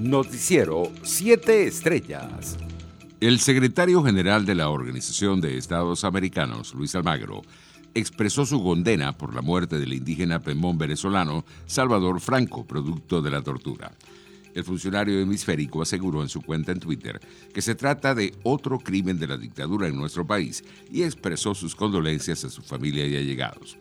Noticiero 7 Estrellas. El secretario general de la Organización de Estados Americanos, Luis Almagro, expresó su condena por la muerte del indígena pemón venezolano Salvador Franco, producto de la tortura. El funcionario hemisférico aseguró en su cuenta en Twitter que se trata de otro crimen de la dictadura en nuestro país y expresó sus condolencias a su familia y allegados.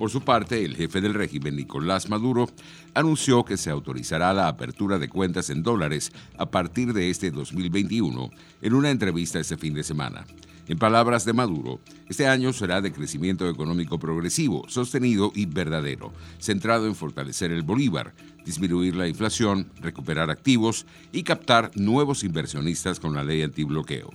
Por su parte, el jefe del régimen, Nicolás Maduro, anunció que se autorizará la apertura de cuentas en dólares a partir de este 2021 en una entrevista este fin de semana. En palabras de Maduro, este año será de crecimiento económico progresivo, sostenido y verdadero, centrado en fortalecer el bolívar, disminuir la inflación, recuperar activos y captar nuevos inversionistas con la ley antibloqueo.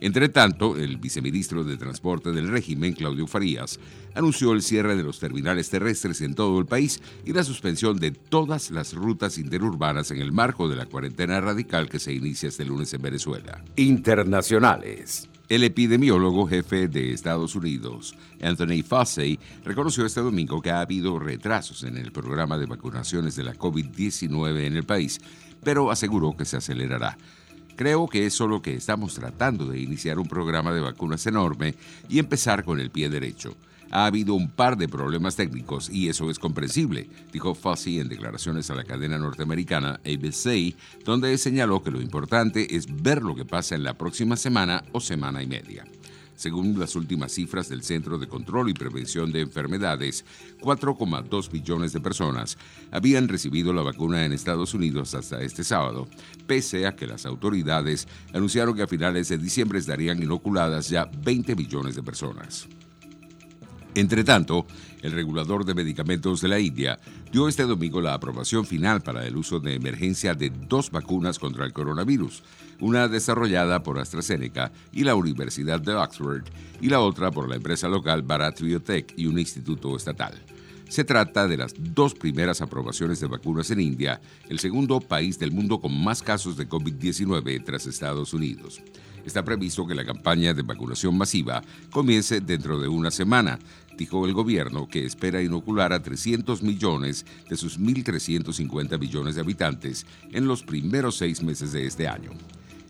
Entre tanto, el viceministro de Transporte del régimen, Claudio Farías, anunció el cierre de los terminales terrestres en todo el país y la suspensión de todas las rutas interurbanas en el marco de la cuarentena radical que se inicia este lunes en Venezuela. Internacionales. El epidemiólogo jefe de Estados Unidos, Anthony Fauci, reconoció este domingo que ha habido retrasos en el programa de vacunaciones de la COVID-19 en el país, pero aseguró que se acelerará. Creo que es solo que estamos tratando de iniciar un programa de vacunas enorme y empezar con el pie derecho. Ha habido un par de problemas técnicos y eso es comprensible, dijo Fauci en declaraciones a la cadena norteamericana ABC, donde señaló que lo importante es ver lo que pasa en la próxima semana o semana y media. Según las últimas cifras del Centro de Control y Prevención de Enfermedades, 4,2 millones de personas habían recibido la vacuna en Estados Unidos hasta este sábado, pese a que las autoridades anunciaron que a finales de diciembre estarían inoculadas ya 20 millones de personas. Entre tanto, el regulador de medicamentos de la India dio este domingo la aprobación final para el uso de emergencia de dos vacunas contra el coronavirus, una desarrollada por AstraZeneca y la Universidad de Oxford y la otra por la empresa local Bharat Biotech y un instituto estatal. Se trata de las dos primeras aprobaciones de vacunas en India, el segundo país del mundo con más casos de COVID-19 tras Estados Unidos. Está previsto que la campaña de vacunación masiva comience dentro de una semana, dijo el gobierno que espera inocular a 300 millones de sus 1.350 millones de habitantes en los primeros seis meses de este año.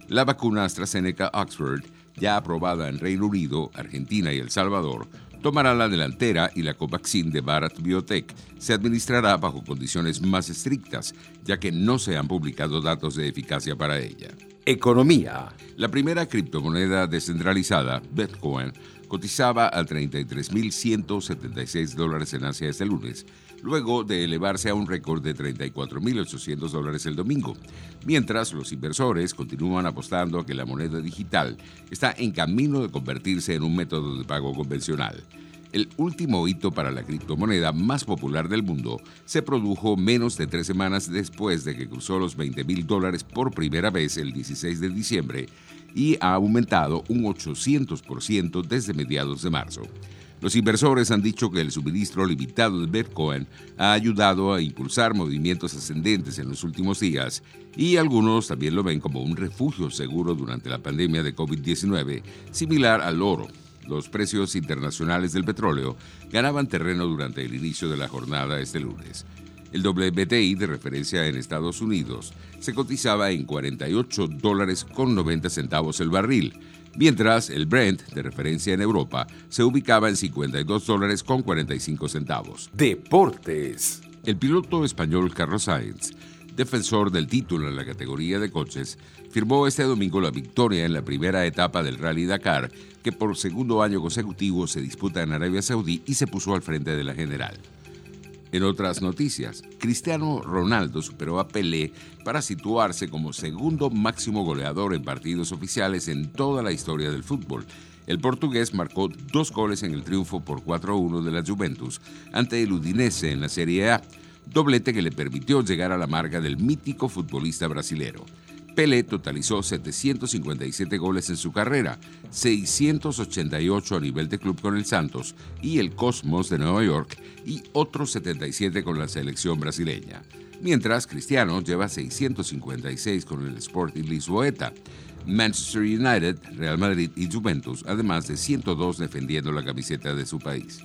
La vacuna AstraZeneca Oxford, ya aprobada en Reino Unido, Argentina y El Salvador, tomará la delantera y la Covaxin de Bharat Biotech se administrará bajo condiciones más estrictas, ya que no se han publicado datos de eficacia para ella. Economía. La primera criptomoneda descentralizada, Bitcoin, cotizaba a 33.176 dólares en Asia este lunes, luego de elevarse a un récord de 34.800 dólares el domingo, mientras los inversores continúan apostando a que la moneda digital está en camino de convertirse en un método de pago convencional. El último hito para la criptomoneda más popular del mundo se produjo menos de tres semanas después de que cruzó los 20 mil dólares por primera vez el 16 de diciembre y ha aumentado un 800% desde mediados de marzo. Los inversores han dicho que el suministro limitado de Bitcoin ha ayudado a impulsar movimientos ascendentes en los últimos días y algunos también lo ven como un refugio seguro durante la pandemia de COVID-19, similar al oro. Los precios internacionales del petróleo ganaban terreno durante el inicio de la jornada este lunes. El WTI de referencia en Estados Unidos se cotizaba en 48 dólares con 90 centavos el barril, mientras el Brent de referencia en Europa se ubicaba en 52 dólares con 45 centavos. Deportes. El piloto español Carlos Sainz, defensor del título en la categoría de coches, firmó este domingo la victoria en la primera etapa del Rally Dakar, que por segundo año consecutivo se disputa en Arabia Saudí y se puso al frente de la general. En otras noticias, Cristiano Ronaldo superó a Pelé para situarse como segundo máximo goleador en partidos oficiales en toda la historia del fútbol. El portugués marcó dos goles en el triunfo por 4-1 de la Juventus ante el Udinese en la Serie A, doblete que le permitió llegar a la marca del mítico futbolista brasilero. Pelé totalizó 757 goles en su carrera, 688 a nivel de club con el Santos y el Cosmos de Nueva York y otros 77 con la selección brasileña. Mientras Cristiano lleva 656 con el Sporting Lisboeta, Manchester United, Real Madrid y Juventus, además de 102 defendiendo la camiseta de su país.